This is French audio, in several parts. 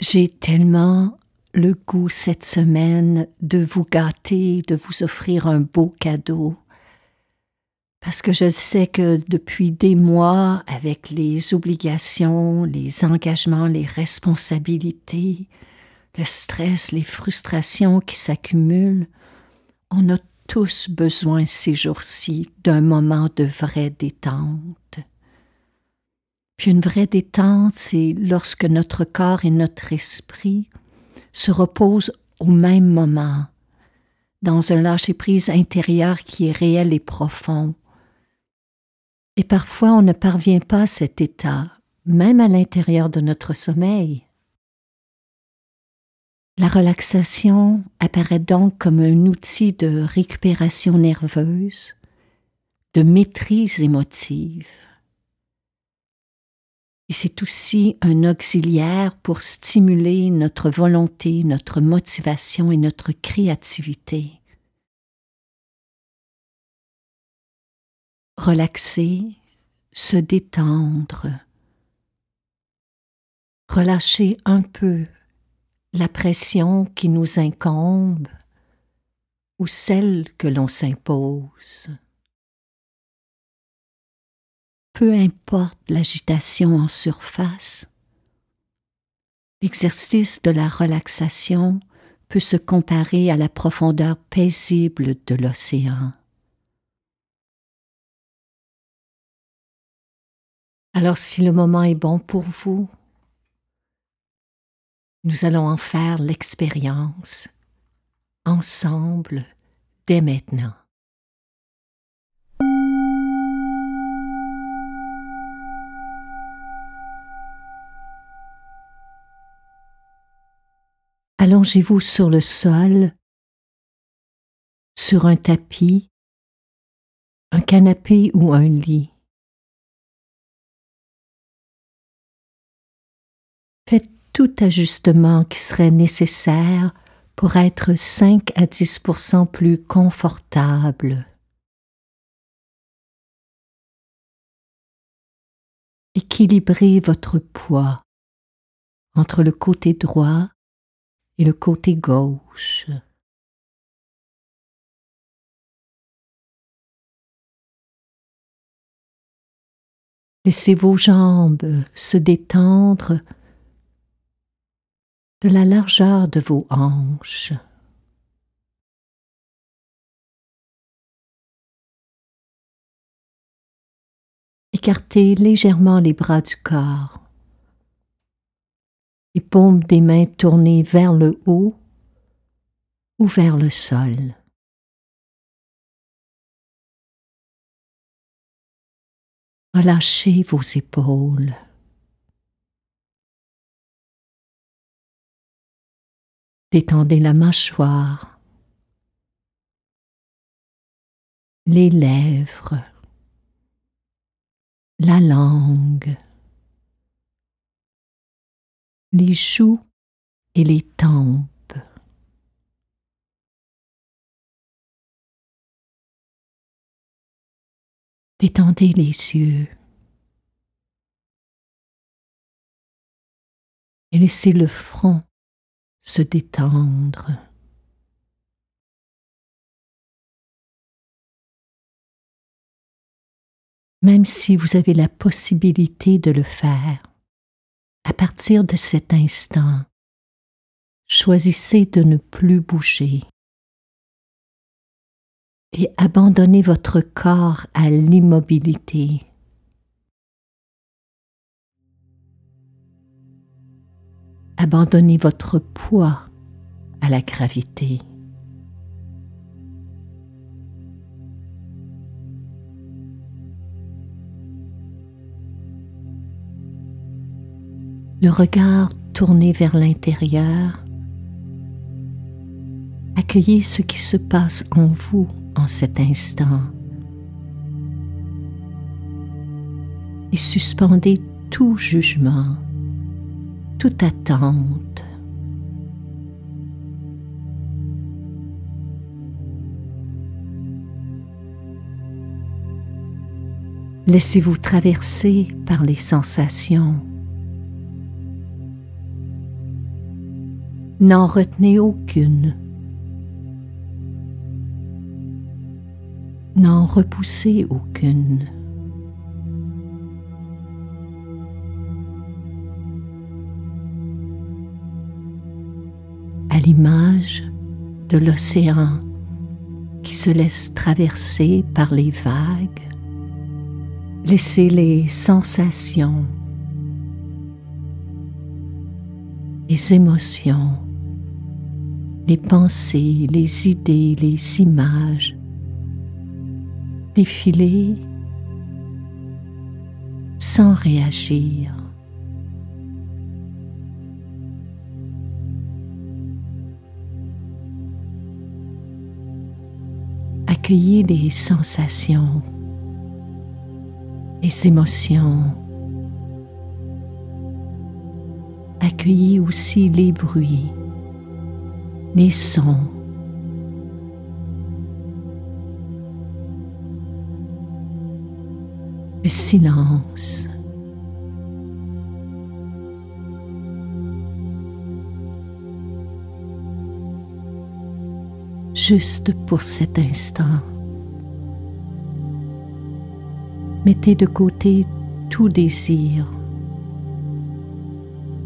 J'ai tellement le goût cette semaine de vous gâter, de vous offrir un beau cadeau. Parce que je sais que depuis des mois, avec les obligations, les engagements, les responsabilités, le stress, les frustrations qui s'accumulent, on a tous besoin ces jours-ci d'un moment de vraie détente. Puis une vraie détente, c'est lorsque notre corps et notre esprit se reposent au même moment, dans un lâcher-prise intérieur qui est réel et profond. Et parfois on ne parvient pas à cet état, même à l'intérieur de notre sommeil. La relaxation apparaît donc comme un outil de récupération nerveuse, de maîtrise émotive. Et c'est aussi un auxiliaire pour stimuler notre volonté, notre motivation et notre créativité. Relaxer, se détendre, relâcher un peu la pression qui nous incombe ou celle que l'on s'impose peu importe l'agitation en surface, l'exercice de la relaxation peut se comparer à la profondeur paisible de l'océan. Alors si le moment est bon pour vous, nous allons en faire l'expérience ensemble dès maintenant. Allongez-vous sur le sol, sur un tapis, un canapé ou un lit. Faites tout ajustement qui serait nécessaire pour être 5 à 10% plus confortable. Équilibrez votre poids entre le côté droit et le côté gauche. Laissez vos jambes se détendre de la largeur de vos hanches. Écartez légèrement les bras du corps les paumes des mains tournées vers le haut ou vers le sol. Relâchez vos épaules. Détendez la mâchoire, les lèvres, la langue les joues et les tempes. Détendez les yeux et laissez le front se détendre. même si vous avez la possibilité de le faire. À partir de cet instant, choisissez de ne plus bouger et abandonnez votre corps à l'immobilité. Abandonnez votre poids à la gravité. Le regard tourné vers l'intérieur, accueillez ce qui se passe en vous en cet instant et suspendez tout jugement toute attente. Laissez-vous traverser par les sensations. N'en retenez aucune. N'en repoussez aucune. l'image de l'océan qui se laisse traverser par les vagues. Laissez les sensations, les émotions, les pensées, les idées, les images défiler sans réagir. accueillez les sensations, les émotions. Accueillez aussi les bruits, les sons. Le silence. juste pour cet instant. Mettez de côté tout désir,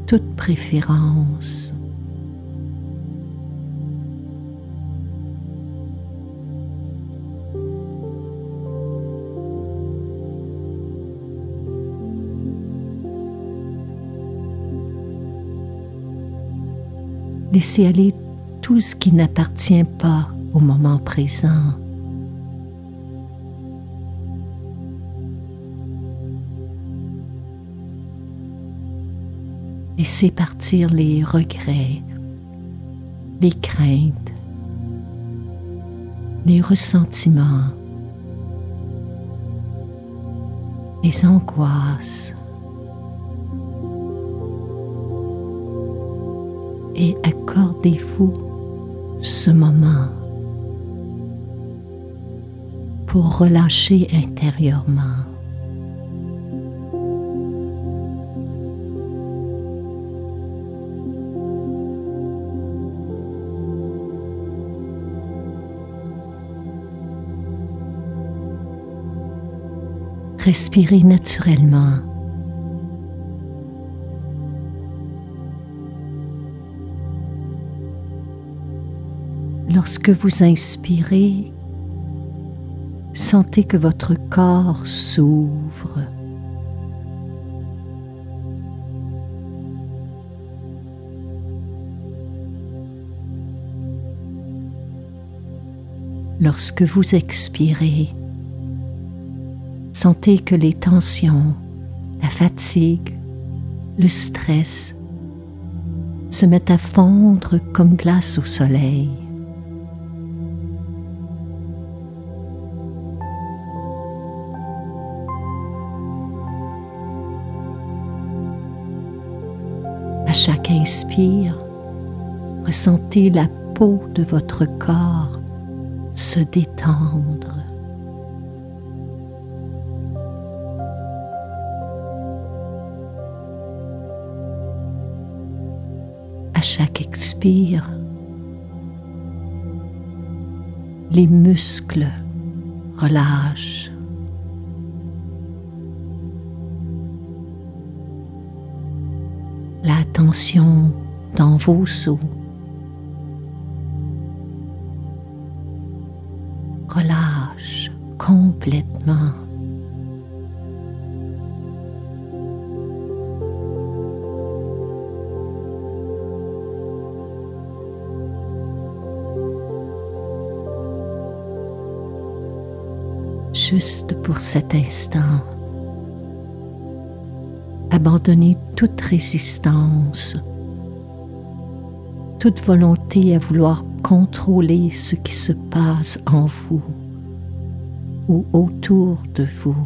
toute préférence. Laissez aller tout ce qui n'appartient pas au moment présent. Laissez partir les regrets, les craintes, les ressentiments, les angoisses. Et accordez-vous ce moment pour relâcher intérieurement. Respirez naturellement. Lorsque vous inspirez, Sentez que votre corps s'ouvre. Lorsque vous expirez, sentez que les tensions, la fatigue, le stress se mettent à fondre comme glace au soleil. Chaque inspire, ressentez la peau de votre corps se détendre. À chaque expire, les muscles relâchent. Tension dans vos os. Relâche complètement. Juste pour cet instant, abandonnez toute résistance, toute volonté à vouloir contrôler ce qui se passe en vous ou autour de vous.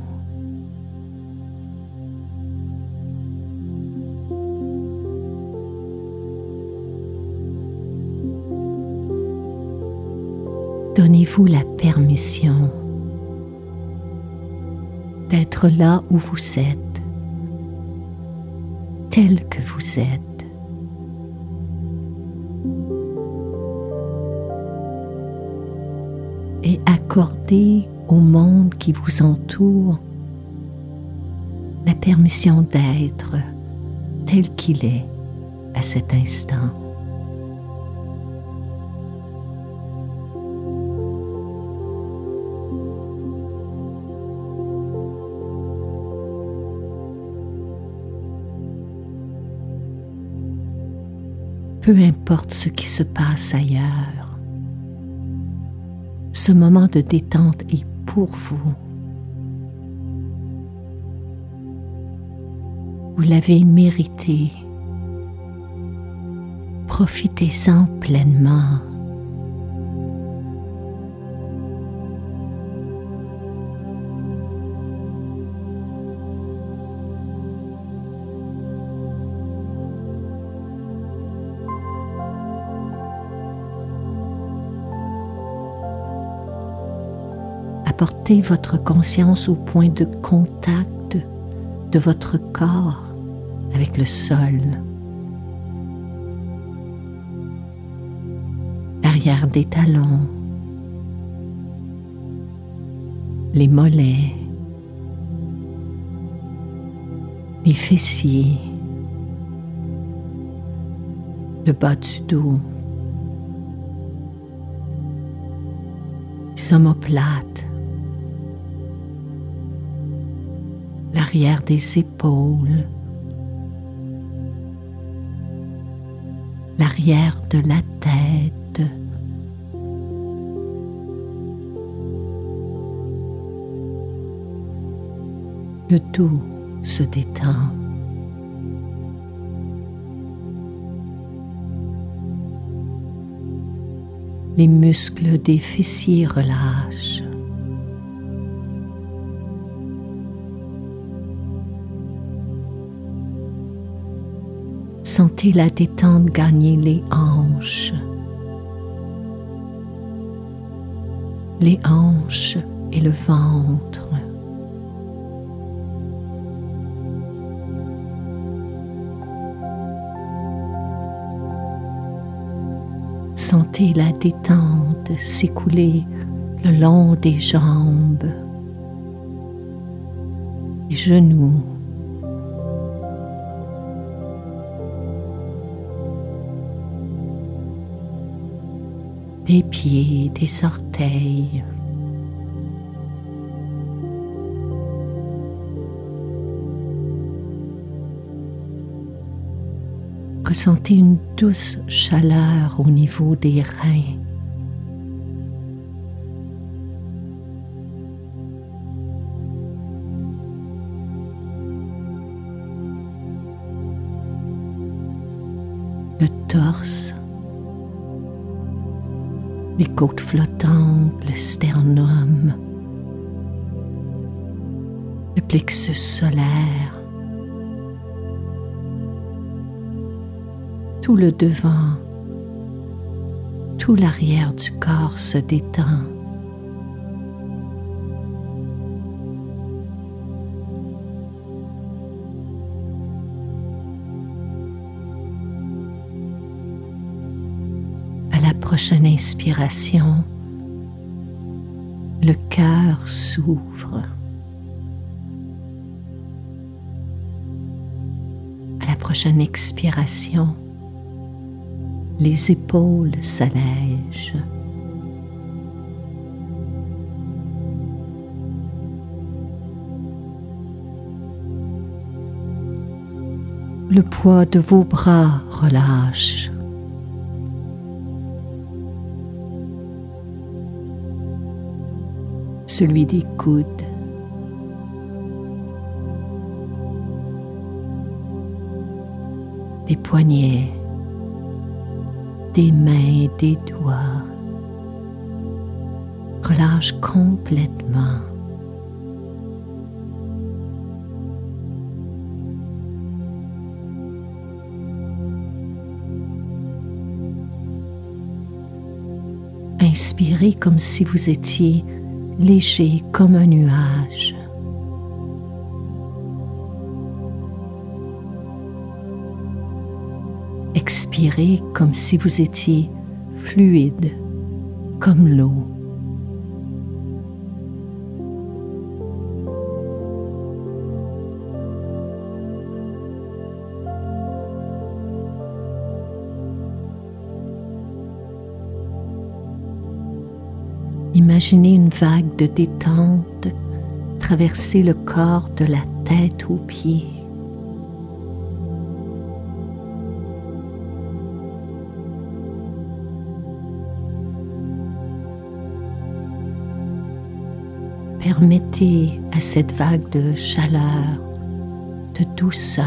Donnez-vous la permission d'être là où vous êtes, tel que vous êtes. Et accordez au monde qui vous entoure la permission d'être tel qu'il est à cet instant. Peu importe ce qui se passe ailleurs. Ce moment de détente est pour vous. Vous l'avez mérité. Profitez-en pleinement. Apportez votre conscience au point de contact de votre corps avec le sol. L'arrière des talons, les mollets, les fessiers, le bas du dos, les l'arrière des épaules, l'arrière de la tête. Le tout se détend. Les muscles des fessiers relâchent. Sentez la détente gagner les hanches. Les hanches et le ventre. Sentez la détente s'écouler le long des jambes, les genoux, des pieds, des orteils. Ressentez une douce chaleur au niveau des reins. Le torse les côtes flottantes, le sternum, le plexus solaire, tout le devant, tout l'arrière du corps se détend. Prochaine inspiration, le cœur s'ouvre. À la prochaine expiration, les épaules s'allègent. Le poids de vos bras relâche. Celui des coudes. Des poignets, des mains et des doigts. Relâche complètement. Inspirez comme si vous étiez léger comme un nuage. Expirez comme si vous étiez fluide comme l'eau. Imaginez une vague de détente traverser le corps de la tête aux pieds. Permettez à cette vague de chaleur, de douceur,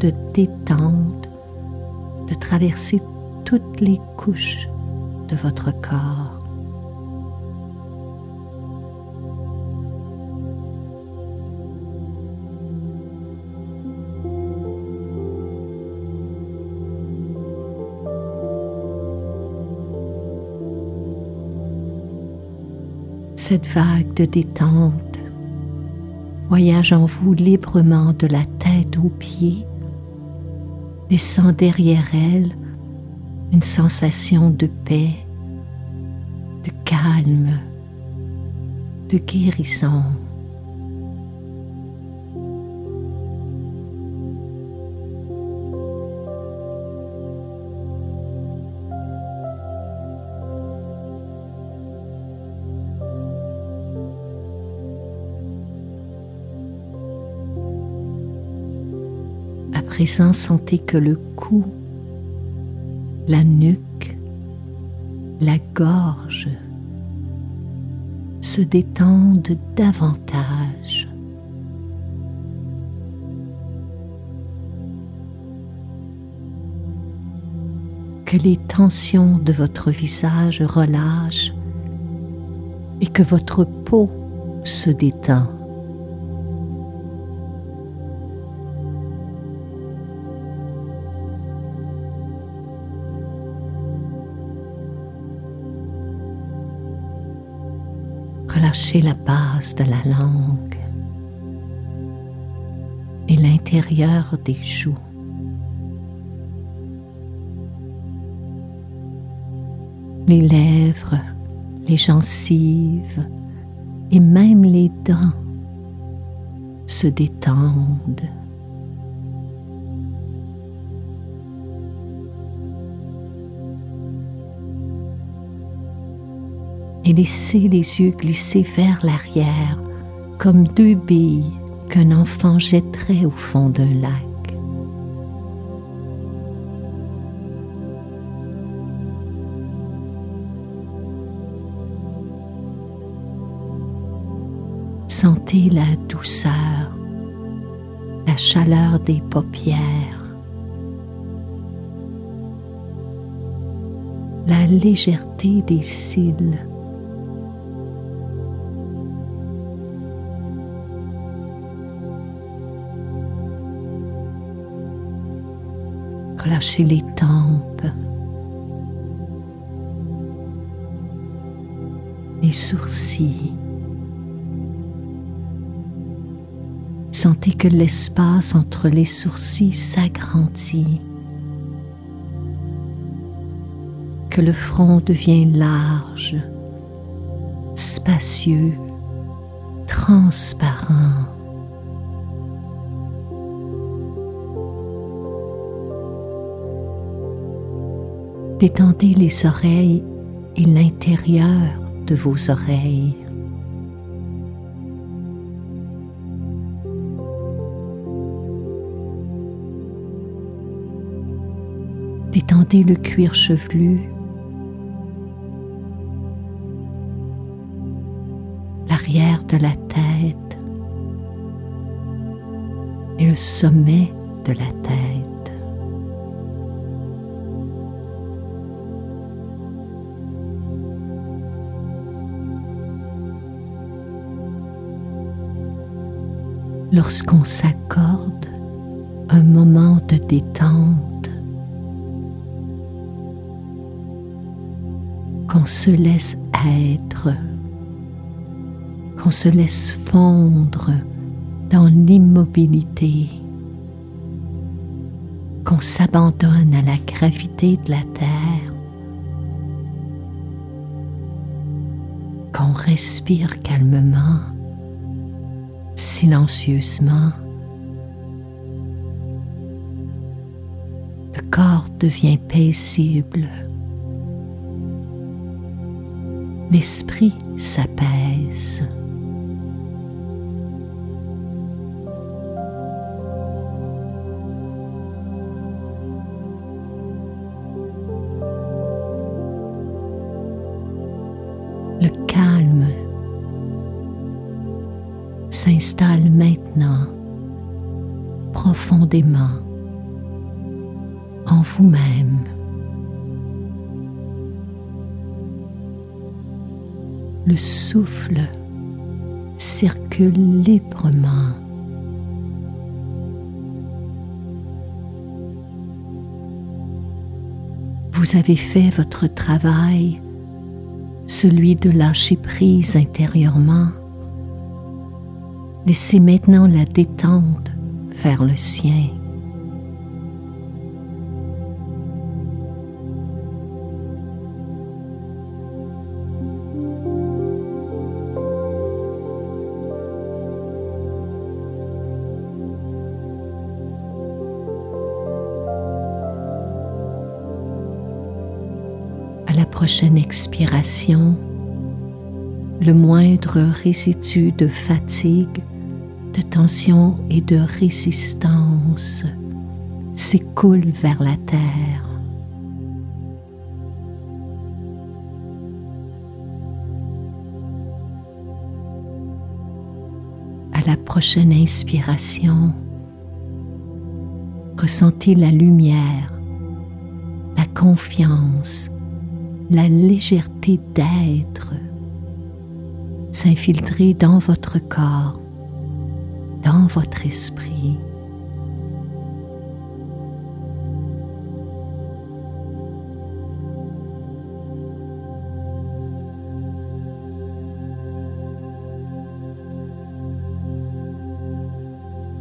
de détente de traverser toutes les couches de votre corps. Cette vague de détente voyage en vous librement de la tête aux pieds, laissant derrière elle une sensation de paix, de calme, de guérison. Présent, sentez que le cou, la nuque, la gorge se détendent davantage. Que les tensions de votre visage relâchent et que votre peau se détend. La base de la langue et l'intérieur des joues. Les lèvres, les gencives et même les dents se détendent. Et laissez les yeux glisser vers l'arrière comme deux billes qu'un enfant jetterait au fond d'un lac. Sentez la douceur, la chaleur des paupières, la légèreté des cils. Relâchez les tempes, les sourcils. Sentez que l'espace entre les sourcils s'agrandit, que le front devient large, spacieux, transparent. Détendez les oreilles et l'intérieur de vos oreilles. Détendez le cuir chevelu, l'arrière de la tête et le sommet de la tête. Lorsqu'on s'accorde un moment de détente, qu'on se laisse être, qu'on se laisse fondre dans l'immobilité, qu'on s'abandonne à la gravité de la terre, qu'on respire calmement, silencieusement. Le corps devient paisible. L'esprit s'apaise. S'installe maintenant profondément en vous-même. Le souffle circule librement. Vous avez fait votre travail, celui de lâcher prise intérieurement Laissez maintenant la détente faire le sien. La prochaine expiration, le moindre résidu de fatigue tension et de résistance s'écoule vers la terre. À la prochaine inspiration, ressentez la lumière, la confiance, la légèreté d'être s'infiltrer dans votre corps votre esprit.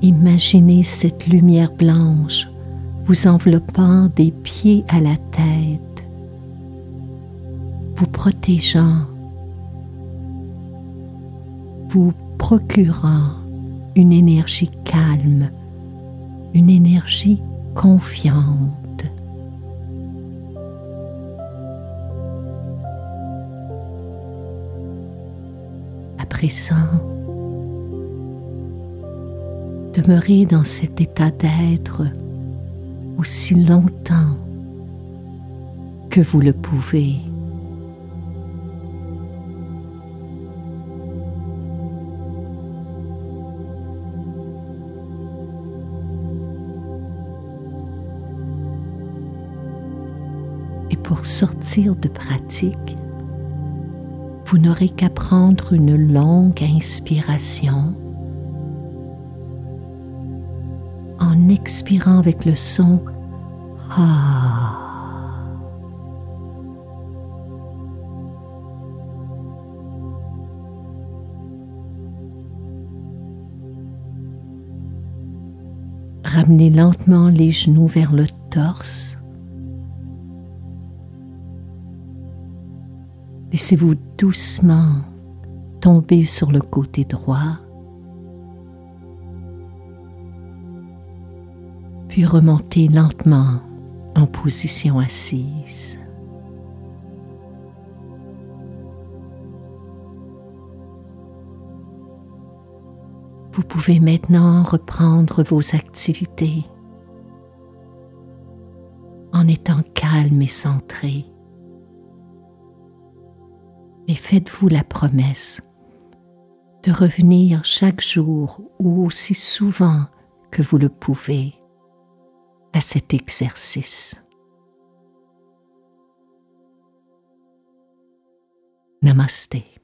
Imaginez cette lumière blanche vous enveloppant des pieds à la tête, vous protégeant, vous procurant une énergie calme, une énergie confiante. À présent, demeurez dans cet état d'être aussi longtemps que vous le pouvez. Sortir de pratique, vous n'aurez qu'à prendre une longue inspiration. En expirant avec le son Ah. Ramenez lentement les genoux vers le torse Laissez-vous doucement tomber sur le côté droit, puis remonter lentement en position assise. Vous pouvez maintenant reprendre vos activités en étant calme et centré. Et faites-vous la promesse de revenir chaque jour ou aussi souvent que vous le pouvez à cet exercice. Namaste.